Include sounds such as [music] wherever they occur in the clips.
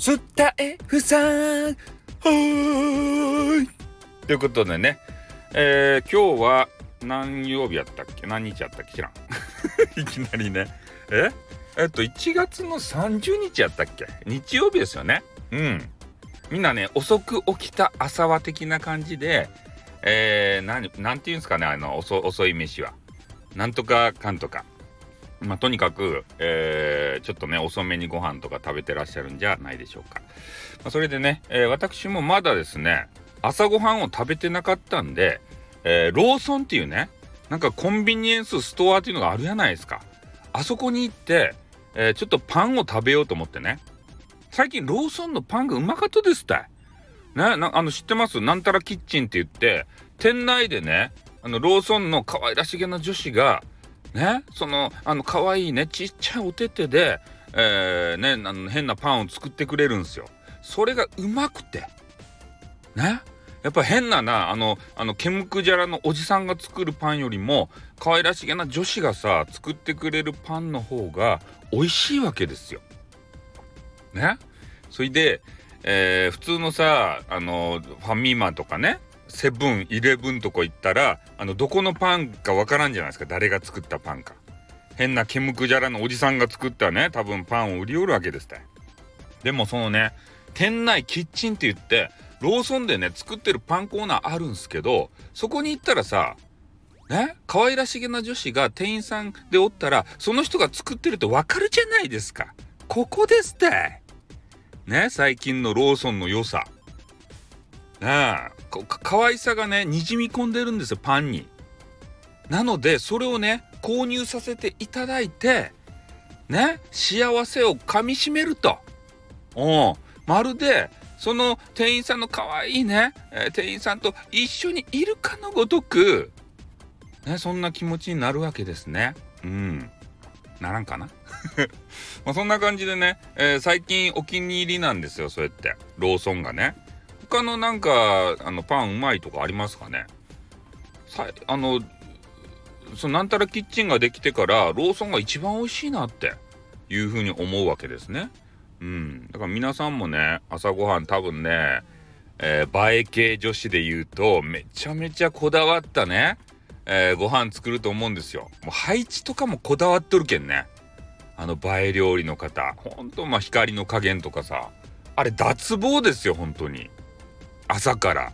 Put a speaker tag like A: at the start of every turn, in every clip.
A: スタエフさんはーいということでね、えー、今日は何曜日やったっけ？何日やったっけ？知らん。[laughs] いきなりね。え？えっと、1月の30日やったっけ？日曜日ですよね。うん。みんなね、遅く起きた朝は的な感じで、えー、何、なんて言うんですかね、あの、遅遅い飯は。なんとかかんとか。まあ、とにかく、えー、ちょっとね、遅めにご飯とか食べてらっしゃるんじゃないでしょうか。まあ、それでね、えー、私もまだですね、朝ごはんを食べてなかったんで、えー、ローソンっていうね、なんかコンビニエンスストアっていうのがあるじゃないですか。あそこに行って、え、ちょっとパンを食べようと思ってね。最近ローソンのパンがうまかったですってね、あの知ってます？なんたらキッチンって言って店内でねあのローソンの可愛らしげな女子がねそのあの可愛いねちっちゃいお手手で、えー、ねあの変なパンを作ってくれるんですよ。それがうまくてねやっぱ変ななあのあのケムクジャラのおじさんが作るパンよりも可愛らしげな女子がさ作ってくれるパンの方が美味しいわけですよ。ねそれで、えー、普通のさあのファミマとかねセブンイレブンとこ行ったらあのどこのパンかわからんじゃないですか。誰が作ったパンか。変なケムクジャラのおじさんが作ったね多分パンを売り寄るわけですって。でもそのね店内キッチンって言ってローソンでね作ってるパンコーナーあるんすけどそこに行ったらさね可愛らしげな女子が店員さんでおったらその人が作ってるってわかるじゃないですか。ここですって。ね最近のローソンの良さ。ねえ。可愛さがねにじみ込んでるんですよパンに。なのでそれをね購入させていただいてね幸せをかみしめると。うん。まるでその店員さんの可愛いね、えー、店員さんと一緒にいるかのごとくねそんな気持ちになるわけですね。うん。ならんかな？[laughs] まそんな感じでね、えー、最近お気に入りなんですよそうやって。ローソンがね。他のなんかあのパンうまいとかありますかね？さあのそのなんたらキッチンができてからローソンが一番美味しいなっていうふうに思うわけですね。うん。だから皆さんもね、朝ごはん多分ね、えー、映え系女子で言うと、めちゃめちゃこだわったね、えー、ご飯作ると思うんですよ。もう配置とかもこだわっとるけんね。あの映え料理の方。ほんと、まあ光の加減とかさ。あれ脱帽ですよ、本当に。朝から。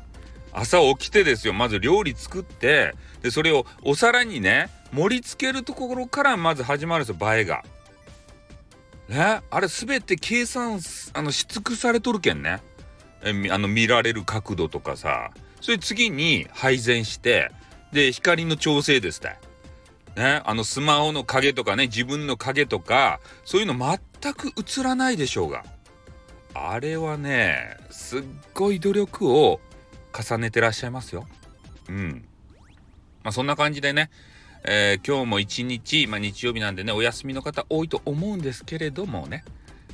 A: 朝起きてですよ。まず料理作ってでそれをお皿にね盛り付けるところからまず始まるんですよ。映えが。ね？あれ全て計算あのし尽くされとるけんね。えあの見られる角度とかさ。それ次に配膳してで光の調整ですって。ね？あのスマホの影とかね自分の影とかそういうの全く映らないでしょうが。あれはねすっごい努力を重ねてらっしゃいますよ。うん。まあそんな感じでね、えー、今日も一日、まあ日曜日なんでね、お休みの方多いと思うんですけれどもね、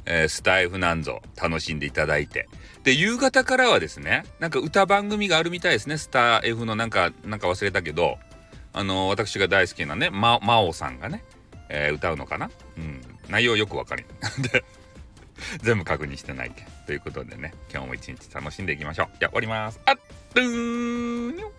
A: えー、スタイフなんぞ楽しんでいただいて。で、夕方からはですね、なんか歌番組があるみたいですね、スター F のなんか、なんか忘れたけど、あのー、私が大好きなね、ま、真央さんがね、え、歌うのかな？うん。内容よくわかり。で、[laughs] [laughs] 全部確認してないけ。ということでね、今日も一日楽しんでいきましょう。じゃあ終わります。あっ、とーにょ